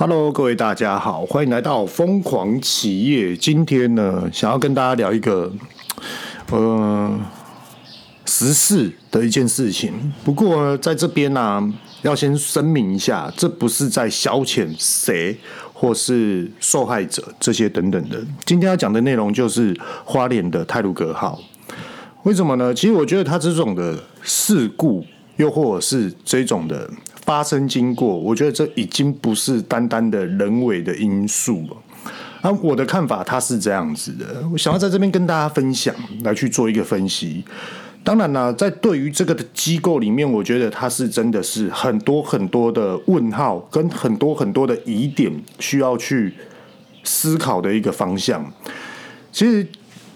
Hello，各位大家好，欢迎来到疯狂企业。今天呢，想要跟大家聊一个呃时事的一件事情。不过，在这边呢、要先声明一下，这不是在消遣谁或是受害者这些等等的。今天要讲的内容就是花莲的泰鲁格号。为什么呢？其实我觉得它这种的事故，又或者是这种的。发生经过，我觉得这已经不是单单的人为的因素了。啊，我的看法，它是这样子的。我想要在这边跟大家分享，来去做一个分析。当然呢，在对于这个的机构里面，我觉得它是真的是很多很多的问号，跟很多很多的疑点需要去思考的一个方向。其实，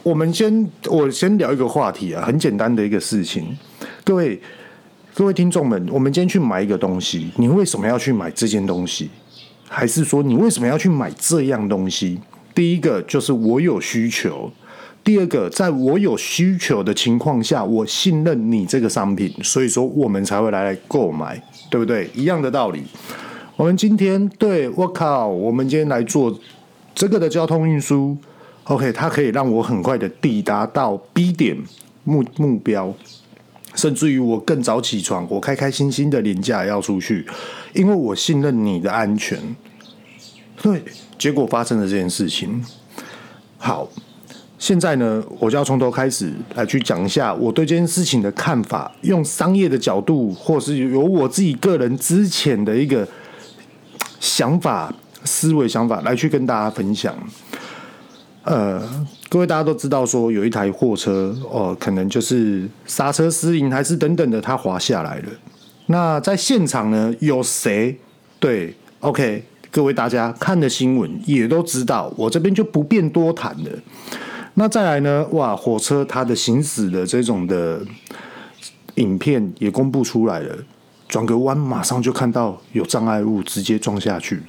我们先我先聊一个话题啊，很简单的一个事情，各位。各位听众们，我们今天去买一个东西，你为什么要去买这件东西？还是说你为什么要去买这样东西？第一个就是我有需求，第二个，在我有需求的情况下，我信任你这个商品，所以说我们才会来购买，对不对？一样的道理。我们今天对，我靠，我们今天来做这个的交通运输，OK，它可以让我很快的抵达到 B 点目目标。甚至于我更早起床，我开开心心的连假要出去，因为我信任你的安全。对，结果发生了这件事情。好，现在呢，我就要从头开始来去讲一下我对这件事情的看法，用商业的角度，或是有我自己个人之前的一个想法、思维想法来去跟大家分享。呃，各位大家都知道，说有一台货车哦，可能就是刹车失灵，还是等等的，它滑下来了。那在现场呢，有谁？对，OK，各位大家看的新闻也都知道，我这边就不便多谈了。那再来呢，哇，火车它的行驶的这种的影片也公布出来了，转个弯马上就看到有障碍物，直接撞下去。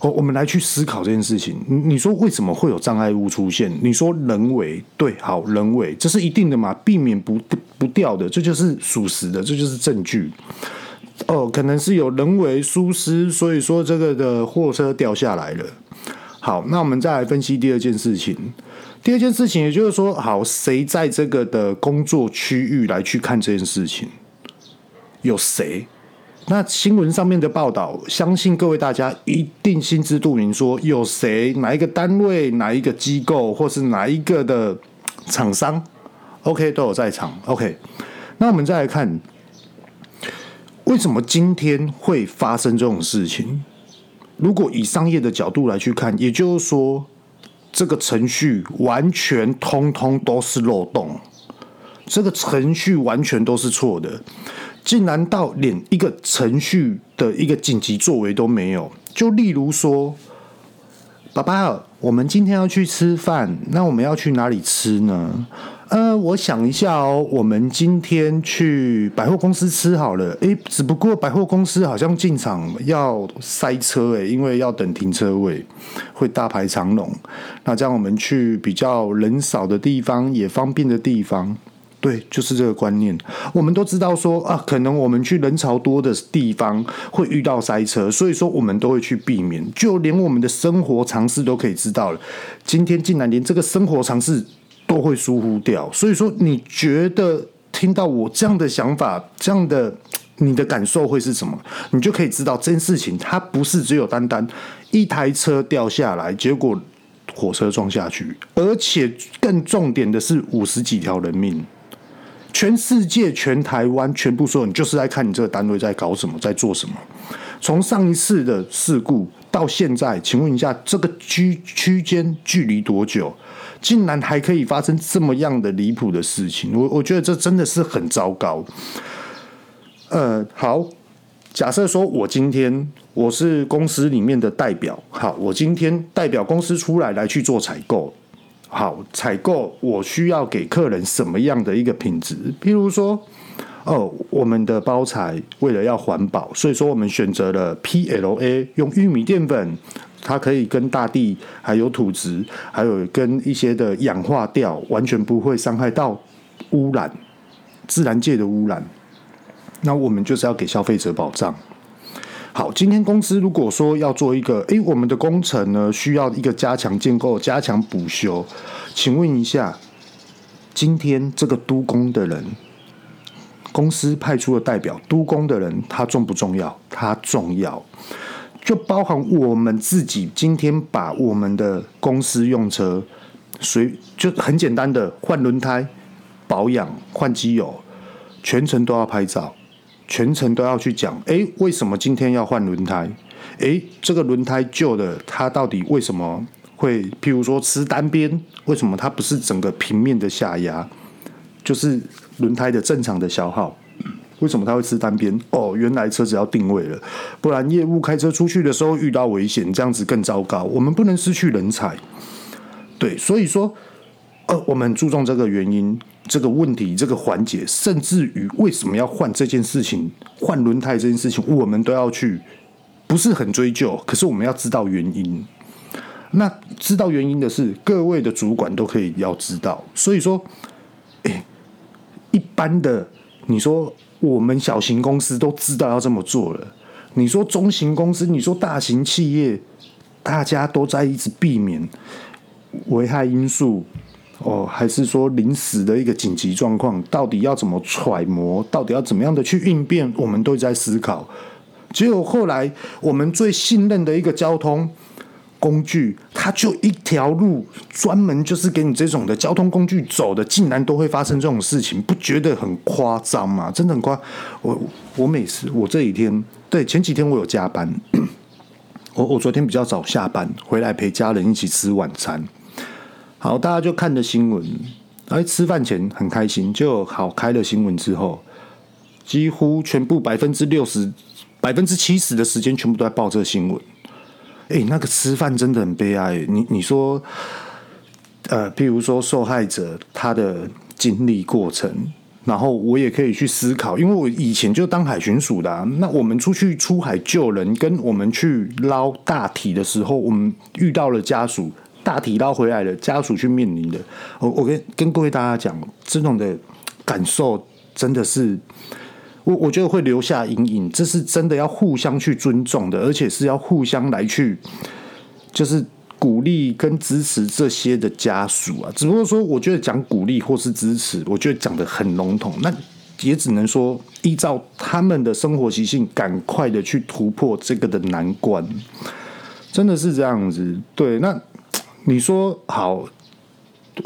哦，我们来去思考这件事情。你说为什么会有障碍物出现？你说人为，对，好，人为，这是一定的嘛，避免不不掉的，这就是属实的，这就是证据。哦，可能是有人为疏失，所以说这个的货车掉下来了。好，那我们再来分析第二件事情。第二件事情，也就是说，好，谁在这个的工作区域来去看这件事情？有谁？那新闻上面的报道，相信各位大家一定心知肚明，说有谁、哪一个单位、哪一个机构，或是哪一个的厂商，OK 都有在场。OK，那我们再来看，为什么今天会发生这种事情？如果以商业的角度来去看，也就是说，这个程序完全通通都是漏洞，这个程序完全都是错的。竟然到连一个程序的一个紧急作为都没有，就例如说，爸爸，我们今天要去吃饭，那我们要去哪里吃呢？呃，我想一下哦，我们今天去百货公司吃好了。诶，只不过百货公司好像进场要塞车诶，因为要等停车位，会大排长龙。那这样我们去比较人少的地方，也方便的地方。对，就是这个观念。我们都知道说啊，可能我们去人潮多的地方会遇到塞车，所以说我们都会去避免。就连我们的生活常识都可以知道了，今天竟然连这个生活常识都会疏忽掉。所以说，你觉得听到我这样的想法，这样的你的感受会是什么？你就可以知道这件事情它不是只有单单一台车掉下来，结果火车撞下去，而且更重点的是五十几条人命。全世界、全台湾、全部所有，你就是在看你这个单位在搞什么，在做什么。从上一次的事故到现在，请问一下，这个区区间距离多久？竟然还可以发生这么样的离谱的事情？我我觉得这真的是很糟糕。呃，好，假设说我今天我是公司里面的代表，好，我今天代表公司出来来去做采购。好，采购我需要给客人什么样的一个品质？譬如说，哦，我们的包材为了要环保，所以说我们选择了 PLA，用玉米淀粉，它可以跟大地还有土质，还有跟一些的氧化掉，完全不会伤害到污染，自然界的污染。那我们就是要给消费者保障。好，今天公司如果说要做一个，诶，我们的工程呢需要一个加强建构、加强补修，请问一下，今天这个督工的人，公司派出的代表督工的人，他重不重要？他重要，就包含我们自己今天把我们的公司用车，随就很简单的换轮胎、保养、换机油，全程都要拍照。全程都要去讲，哎，为什么今天要换轮胎？哎，这个轮胎旧的，它到底为什么会，譬如说吃单边？为什么它不是整个平面的下压？就是轮胎的正常的消耗，为什么它会吃单边？哦，原来车子要定位了，不然业务开车出去的时候遇到危险，这样子更糟糕。我们不能失去人才，对，所以说。呃，我们注重这个原因、这个问题、这个环节，甚至于为什么要换这件事情、换轮胎这件事情，我们都要去，不是很追究，可是我们要知道原因。那知道原因的是各位的主管都可以要知道。所以说，哎，一般的，你说我们小型公司都知道要这么做了，你说中型公司，你说大型企业，大家都在一直避免危害因素。哦，还是说临时的一个紧急状况，到底要怎么揣摩？到底要怎么样的去应变？我们都在思考。结果后来，我们最信任的一个交通工具，它就一条路，专门就是给你这种的交通工具走的，竟然都会发生这种事情，不觉得很夸张吗？真的很夸。我我每次我这几天，对，前几天我有加班，我我昨天比较早下班，回来陪家人一起吃晚餐。好，大家就看着新闻，哎，吃饭前很开心，就好开了新闻之后，几乎全部百分之六十、百分之七十的时间全部都在报这个新闻。哎，那个吃饭真的很悲哀。你你说，呃，譬如说受害者他的经历过程，然后我也可以去思考，因为我以前就当海巡署的啊，那我们出去出海救人，跟我们去捞大体的时候，我们遇到了家属。大体捞回来了，家属去面临的，我我跟跟各位大家讲，这种的感受真的是，我我觉得会留下阴影。这是真的要互相去尊重的，而且是要互相来去，就是鼓励跟支持这些的家属啊。只不过说，我觉得讲鼓励或是支持，我觉得讲得很笼统，那也只能说依照他们的生活习性，赶快的去突破这个的难关，真的是这样子。对，那。你说好，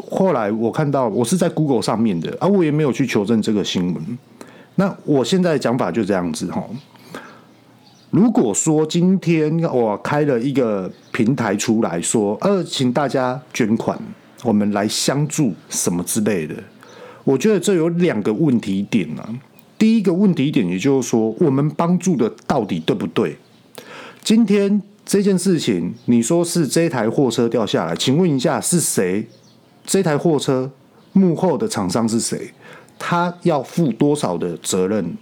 后来我看到我是在 Google 上面的，啊，我也没有去求证这个新闻。那我现在的讲法就这样子哈。如果说今天我开了一个平台出来说，呃，请大家捐款，我们来相助什么之类的，我觉得这有两个问题点呢。第一个问题点，也就是说，我们帮助的到底对不对？今天。这件事情，你说是这台货车掉下来，请问一下是谁？这台货车幕后的厂商是谁？他要负多少的责任？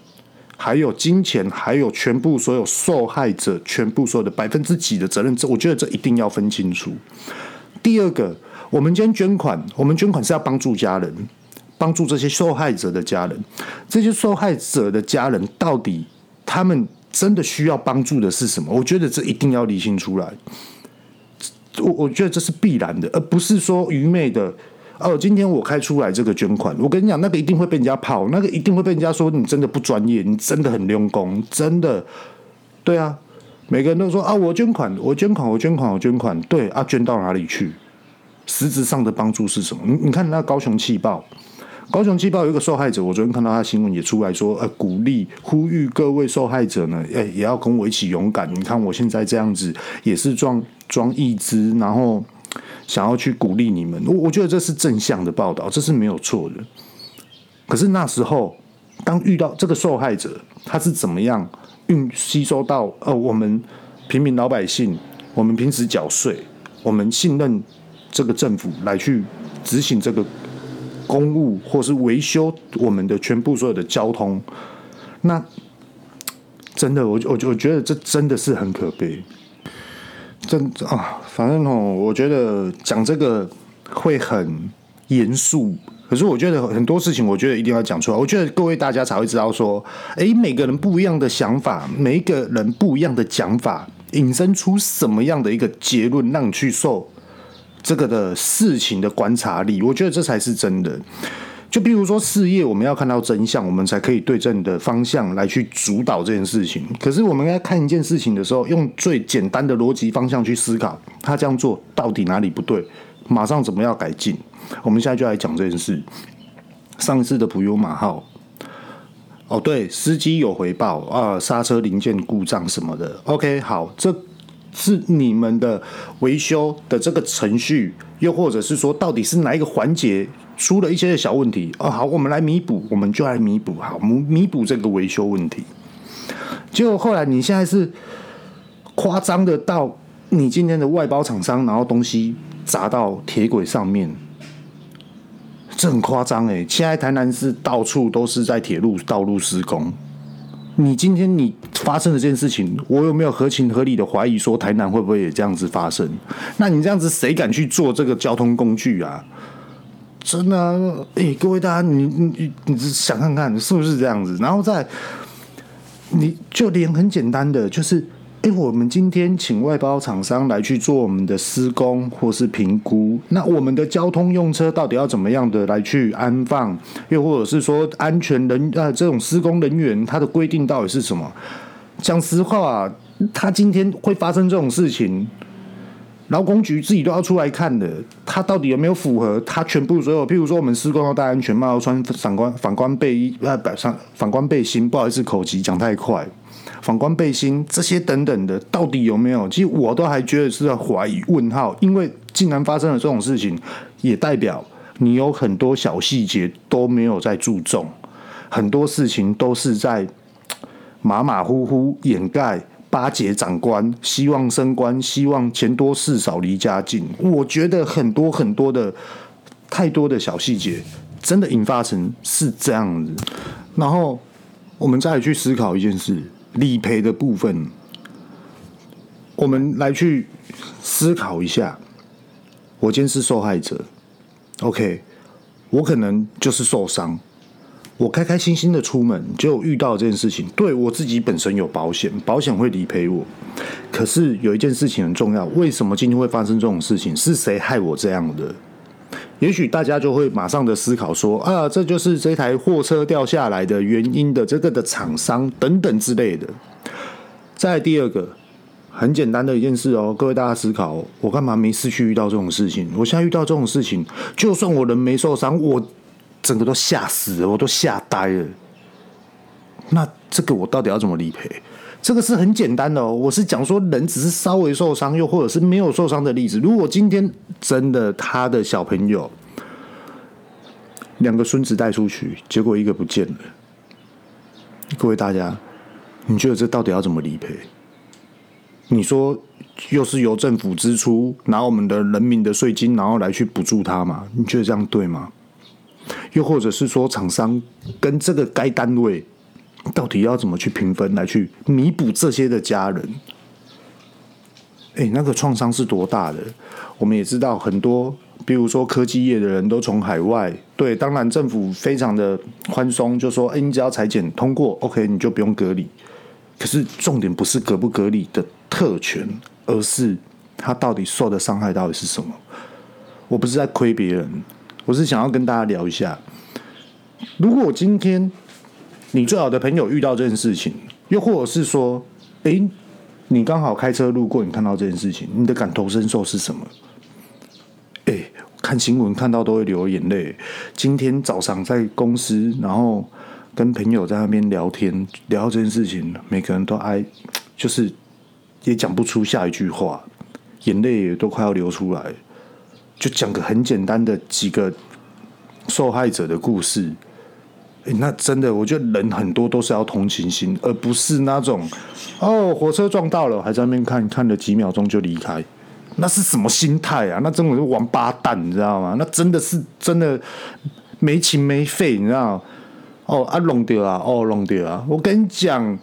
还有金钱，还有全部所有受害者全部所有的百分之几的责任？这我觉得这一定要分清楚。第二个，我们今天捐款，我们捐款是要帮助家人，帮助这些受害者的家人。这些受害者的家人到底他们？真的需要帮助的是什么？我觉得这一定要理清出来。我我觉得这是必然的，而不是说愚昧的。哦，今天我开出来这个捐款，我跟你讲，那个一定会被人家跑，那个一定会被人家说你真的不专业，你真的很用功，真的。对啊，每个人都说啊，我捐款，我捐款，我捐款，我捐款。对啊，捐到哪里去？实质上的帮助是什么？你你看那高雄气爆。高雄气爆有一个受害者，我昨天看到他新闻也出来说，呃，鼓励呼吁各位受害者呢，哎，也要跟我一起勇敢。你看我现在这样子，也是装装义肢，然后想要去鼓励你们。我我觉得这是正向的报道，这是没有错的。可是那时候，当遇到这个受害者，他是怎么样运吸收到呃，我们平民老百姓，我们平时缴税，我们信任这个政府来去执行这个。公务或是维修我们的全部所有的交通，那真的，我我我觉得这真的是很可悲，真啊，反正哦，我觉得讲这个会很严肃。可是我觉得很多事情，我觉得一定要讲出来。我觉得各位大家才会知道说，诶，每个人不一样的想法，每一个人不一样的讲法，引申出什么样的一个结论，让你去受这个的事情的观察力。我觉得这才是真的。就比如说事业，我们要看到真相，我们才可以对正的方向来去主导这件事情。可是我们在看一件事情的时候，用最简单的逻辑方向去思考，他这样做到底哪里不对？马上怎么样改进？我们现在就来讲这件事。上次的普悠玛号，哦，对，司机有回报啊，刹车零件故障什么的。OK，好，这是你们的维修的这个程序，又或者是说，到底是哪一个环节出了一些小问题？哦，好，我们来弥补，我们就来弥补，好，弥弥补这个维修问题。结果后来你现在是夸张的到你今天的外包厂商，然后东西。砸到铁轨上面，这很夸张哎！现在台南市到处都是在铁路道路施工。你今天你发生的这件事情，我有没有合情合理的怀疑说台南会不会也这样子发生？那你这样子谁敢去做这个交通工具啊？真的啊，哎，各位大家，你你你你想看看是不是这样子？然后再，你就连很简单的就是。诶，我们今天请外包厂商来去做我们的施工或是评估，那我们的交通用车到底要怎么样的来去安放？又或者是说安全人呃这种施工人员他的规定到底是什么？讲实话，他今天会发生这种事情，劳工局自己都要出来看的，他到底有没有符合他全部所有？譬如说我们施工要戴安全帽，要穿反光反光背衣呃，反反光背心，不好意思，口急讲太快。反光背心这些等等的，到底有没有？其实我都还觉得是在怀疑问号，因为竟然发生了这种事情，也代表你有很多小细节都没有在注重，很多事情都是在马马虎虎掩盖，巴结长官，希望升官，希望钱多事少离家近。我觉得很多很多的太多的小细节，真的引发成是这样子。然后我们再去思考一件事。理赔的部分，我们来去思考一下。我今天是受害者，OK，我可能就是受伤。我开开心心的出门，就遇到这件事情。对，我自己本身有保险，保险会理赔我。可是有一件事情很重要，为什么今天会发生这种事情？是谁害我这样的？也许大家就会马上的思考说啊，这就是这台货车掉下来的原因的这个的厂商等等之类的。再第二个，很简单的一件事哦，各位大家思考，我干嘛没事去遇到这种事情？我现在遇到这种事情，就算我人没受伤，我整个都吓死了，我都吓呆了。那这个我到底要怎么理赔？这个是很简单的哦，我是讲说人只是稍微受伤，又或者是没有受伤的例子。如果今天真的他的小朋友两个孙子带出去，结果一个不见了，各位大家，你觉得这到底要怎么理赔？你说又是由政府支出，拿我们的人民的税金，然后来去补助他吗？你觉得这样对吗？又或者是说厂商跟这个该单位？到底要怎么去平分来去弥补这些的家人？哎，那个创伤是多大的？我们也知道很多，比如说科技业的人都从海外，对，当然政府非常的宽松，就说，哎，你只要裁剪通过，OK，你就不用隔离。可是重点不是隔不隔离的特权，而是他到底受的伤害到底是什么？我不是在亏别人，我是想要跟大家聊一下，如果我今天。你最好的朋友遇到这件事情，又或者是说，诶，你刚好开车路过，你看到这件事情，你的感同身受是什么？诶，看新闻看到都会流眼泪。今天早上在公司，然后跟朋友在那边聊天，聊到这件事情，每个人都哀，就是也讲不出下一句话，眼泪也都快要流出来。就讲个很简单的几个受害者的故事。欸、那真的，我觉得人很多都是要同情心，而不是那种哦，火车撞到了，还在那边看看了几秒钟就离开，那是什么心态啊？那真的是王八蛋，你知道吗？那真的是真的没情没肺，你知道？哦啊，弄掉啊，哦弄掉啊！我跟你讲，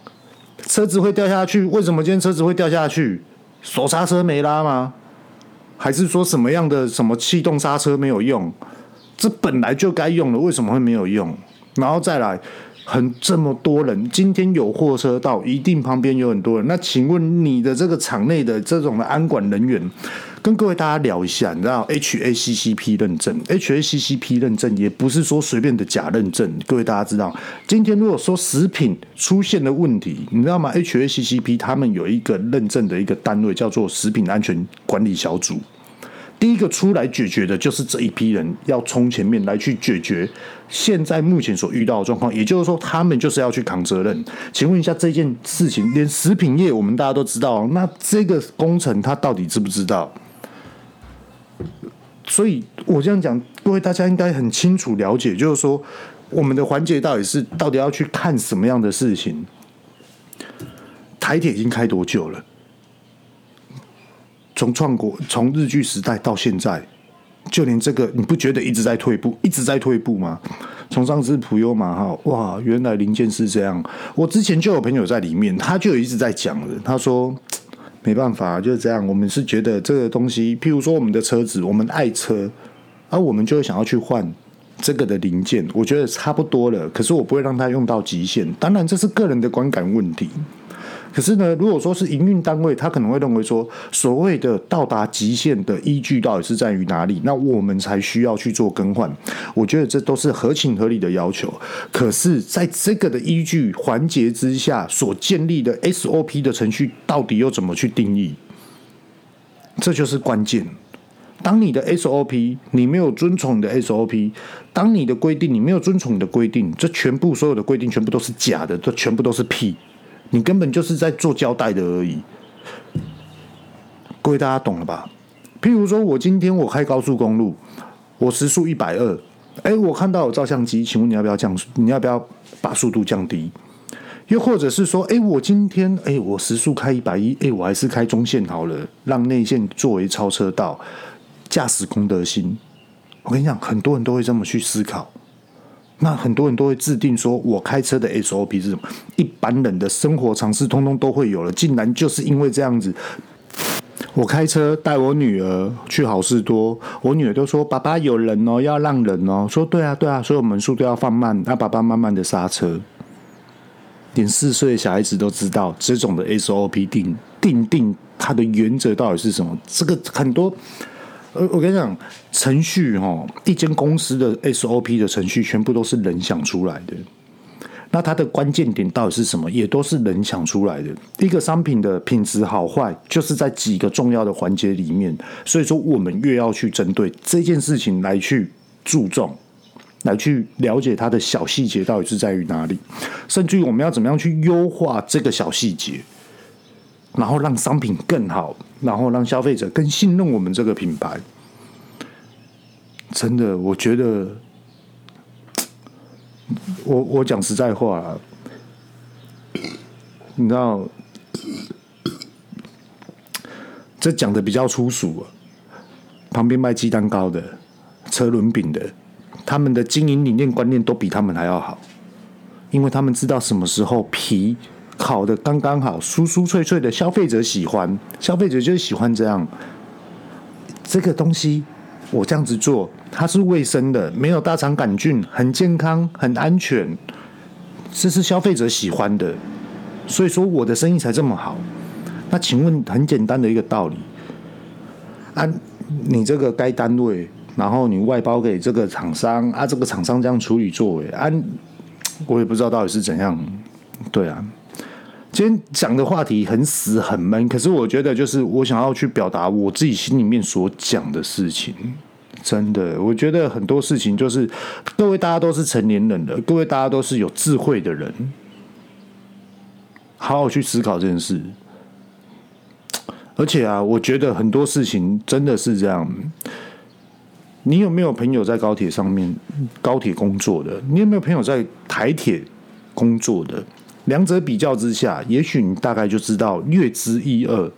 车子会掉下去，为什么今天车子会掉下去？手刹车没拉吗？还是说什么样的什么气动刹车没有用？这本来就该用的，为什么会没有用？然后再来，很这么多人，今天有货车到，一定旁边有很多人。那请问你的这个场内的这种的安管人员，跟各位大家聊一下，你知道 HACCP 认证，HACCP 认证也不是说随便的假认证。各位大家知道，今天如果说食品出现了问题，你知道吗？HACCP 他们有一个认证的一个单位叫做食品安全管理小组。第一个出来解决的就是这一批人，要冲前面来去解决现在目前所遇到的状况，也就是说，他们就是要去扛责任。请问一下，这件事情连食品业我们大家都知道，那这个工程他到底知不知道？所以我这样讲，各位大家应该很清楚了解，就是说我们的环节到底是到底要去看什么样的事情。台铁已经开多久了？从创国，从日剧时代到现在，就连这个你不觉得一直在退步，一直在退步吗？从上次普悠玛哈，哇，原来零件是这样。我之前就有朋友在里面，他就一直在讲了。他说没办法，就是这样。我们是觉得这个东西，譬如说我们的车子，我们爱车，而、我们就会想要去换这个的零件。我觉得差不多了，可是我不会让它用到极限。当然，这是个人的观感问题。可是呢，如果说是营运单位，他可能会认为说，所谓的到达极限的依据到底是在于哪里？那我们才需要去做更换。我觉得这都是合情合理的要求。可是，在这个的依据环节之下所建立的 SOP 的程序，到底又怎么去定义？这就是关键。当你的 SOP 你没有遵从你的 SOP，当你的规定你没有遵从你的规定，这全部所有的规定全部都是假的，这全部都是屁。你根本就是在做交代的而已，各位大家懂了吧？譬如说，我今天我开高速公路，我时速一百二，哎，我看到有照相机，请问你要不要降速？你要不要把速度降低？又或者是说，哎，我今天哎，我时速开一百一，哎，我还是开中线好了，让内线作为超车道，驾驶公德心。我跟你讲，很多人都会这么去思考。那很多人都会制定说，我开车的 SOP 是什么？一般人的生活常识通通都会有了。竟然就是因为这样子，我开车带我女儿去好事多，我女儿都说：“爸爸有人哦，要让人哦。”说：“对啊，对啊，所有门速都要放慢，让爸爸慢慢的刹车。”连四岁的小孩子都知道这种的 SOP 定定定它的原则到底是什么？这个很多。呃，我跟你讲，程序哈，一间公司的 SOP 的程序全部都是人想出来的。那它的关键点到底是什么？也都是人想出来的。一个商品的品质好坏，就是在几个重要的环节里面。所以说，我们越要去针对这件事情来去注重，来去了解它的小细节到底是在于哪里，甚至于我们要怎么样去优化这个小细节。然后让商品更好，然后让消费者更信任我们这个品牌。真的，我觉得，我我讲实在话，你知道，这讲的比较粗俗。旁边卖鸡蛋糕的、车轮饼的，他们的经营理念观念都比他们还要好，因为他们知道什么时候皮。烤的刚刚好，酥酥脆脆的，消费者喜欢，消费者就是喜欢这样。这个东西我这样子做，它是卫生的，没有大肠杆菌，很健康，很安全，这是消费者喜欢的，所以说我的生意才这么好。那请问很简单的一个道理，按、啊、你这个该单位，然后你外包给这个厂商啊，这个厂商这样处理作为，按、啊、我也不知道到底是怎样，对啊。今天讲的话题很死很闷，可是我觉得就是我想要去表达我自己心里面所讲的事情。真的，我觉得很多事情就是各位大家都是成年人了，各位大家都是有智慧的人，好好去思考这件事。而且啊，我觉得很多事情真的是这样。你有没有朋友在高铁上面高铁工作的？你有没有朋友在台铁工作的？两者比较之下，也许你大概就知道略知一二。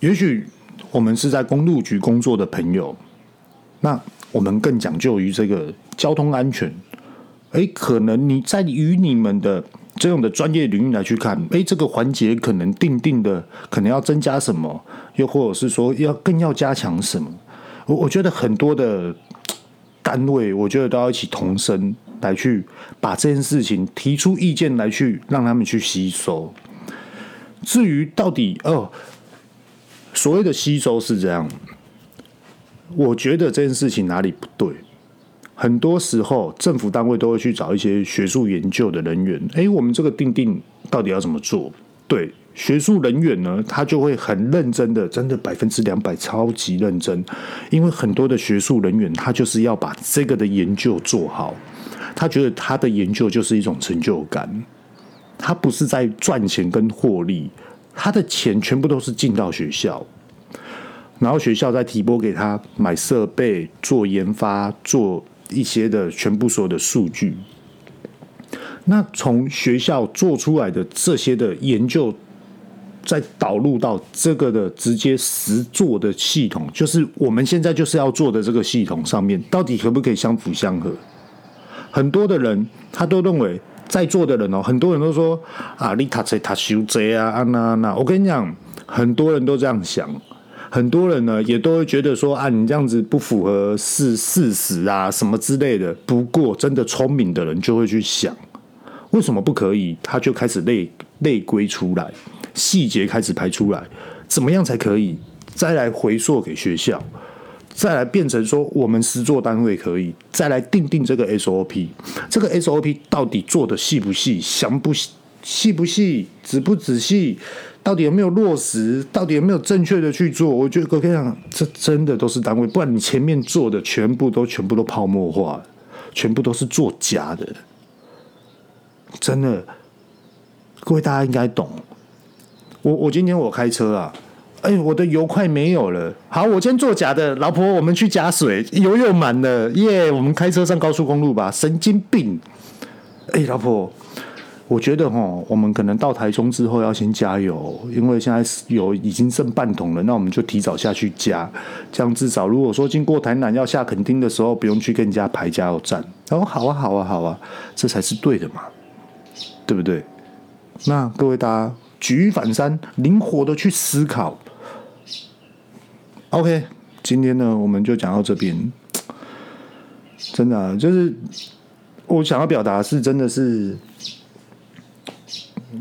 也许我们是在公路局工作的朋友，那我们更讲究于这个交通安全。诶，可能你在于你们的这样的专业领域来去看，诶，这个环节可能定定的可能要增加什么，又或者是说要更要加强什么。我我觉得很多的单位，我觉得都要一起同声来去把这件事情提出意见来去让他们去吸收。至于到底哦，所谓的吸收是这样，我觉得这件事情哪里不对？很多时候政府单位都会去找一些学术研究的人员，诶，我们这个定定到底要怎么做？对。学术人员呢，他就会很认真的，真的百分之两百超级认真，因为很多的学术人员，他就是要把这个的研究做好，他觉得他的研究就是一种成就感，他不是在赚钱跟获利，他的钱全部都是进到学校，然后学校再提拨给他买设备、做研发、做一些的全部所有的数据，那从学校做出来的这些的研究。再导入到这个的直接实做的系统，就是我们现在就是要做的这个系统上面，到底可不可以相辅相合？很多的人他都认为，在座的人哦，很多人都说啊，你他这他修这啊啊那那，我跟你讲，很多人都这样想，很多人呢也都会觉得说啊，你这样子不符合事事实啊什么之类的。不过，真的聪明的人就会去想，为什么不可以？他就开始内内归出来。细节开始排出来，怎么样才可以？再来回溯给学校，再来变成说我们实作单位可以，再来定定这个 SOP。这个 SOP 到底做的细不细？详不细不细？仔不仔细？到底有没有落实？到底有没有正确的去做？我觉得我跟你讲，这真的都是单位，不然你前面做的全部都全部都泡沫化，全部都是做假的。真的，各位大家应该懂。我我今天我开车啊，哎，我的油快没有了。好，我今天做假的，老婆，我们去加水，油又满了，耶！我们开车上高速公路吧。神经病！哎，老婆，我觉得哈，我们可能到台中之后要先加油，因为现在油已经剩半桶了，那我们就提早下去加，这样至少如果说经过台南要下垦丁的时候，不用去跟人家排加油站。哦，好啊，好啊，好啊，这才是对的嘛，对不对？那各位大家。举一反三，灵活的去思考。OK，今天呢，我们就讲到这边。真的，就是我想要表达是，真的是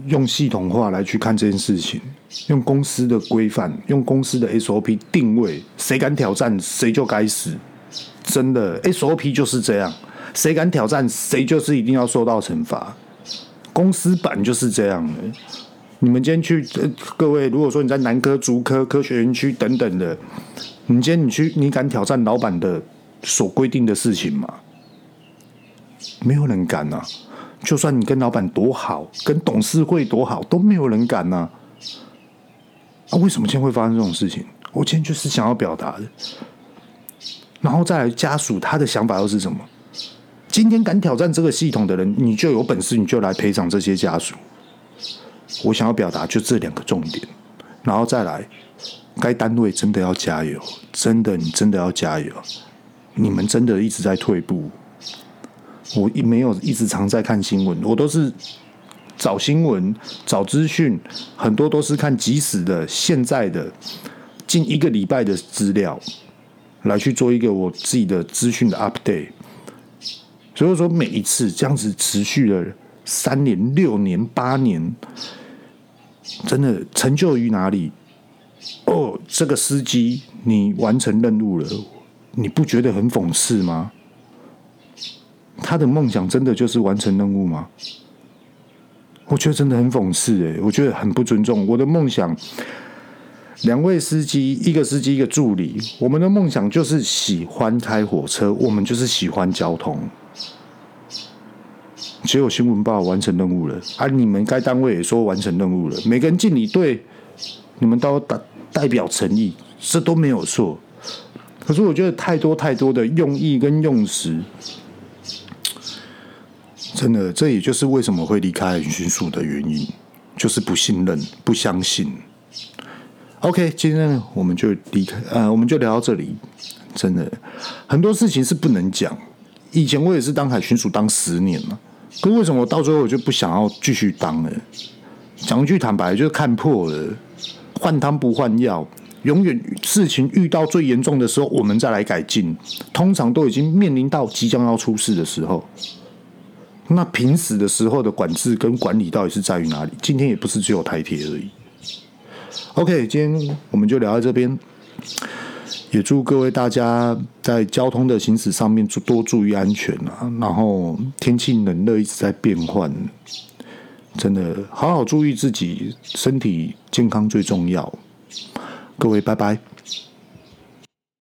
用系统化来去看这件事情，用公司的规范，用公司的 SOP 定位，谁敢挑战，谁就该死。真的，SOP 就是这样，谁敢挑战，谁就是一定要受到惩罚。公司版就是这样的。你们今天去，各位，如果说你在南科、竹科、科学园区等等的，你今天你去，你敢挑战老板的所规定的事情吗？没有人敢啊！就算你跟老板多好，跟董事会多好，都没有人敢呐。啊，为什么今天会发生这种事情？我今天就是想要表达的。然后再来家属他的想法又是什么？今天敢挑战这个系统的人，你就有本事，你就来赔偿这些家属。我想要表达就这两个重点，然后再来，该单位真的要加油，真的你真的要加油，你们真的一直在退步。我一没有一直常在看新闻，我都是找新闻、找资讯，很多都是看即时的、现在的、近一个礼拜的资料，来去做一个我自己的资讯的 update。所以说，每一次这样子持续了三年、六年、八年。真的成就于哪里？哦，这个司机你完成任务了，你不觉得很讽刺吗？他的梦想真的就是完成任务吗？我觉得真的很讽刺诶，我觉得很不尊重我的梦想。两位司机，一个司机，一个助理，我们的梦想就是喜欢开火车，我们就是喜欢交通。只有新闻报完成任务了，而、啊、你们该单位也说完成任务了，每个人敬你对，你们都代代表诚意，这都没有错。可是我觉得太多太多的用意跟用词，真的，这也就是为什么会离开海巡署的原因，就是不信任、不相信。OK，今天，我们就离开，呃，我们就聊到这里。真的，很多事情是不能讲。以前我也是当海巡署当十年了。可为什么到最后我就不想要继续当了？讲句坦白，就是看破了，换汤不换药。永远事情遇到最严重的时候，我们再来改进。通常都已经面临到即将要出事的时候。那平时的时候的管制跟管理到底是在于哪里？今天也不是只有台铁而已。OK，今天我们就聊到这边。也祝各位大家在交通的行驶上面多注意安全啊！然后天气冷热一直在变换，真的好好注意自己身体健康最重要。各位，拜拜。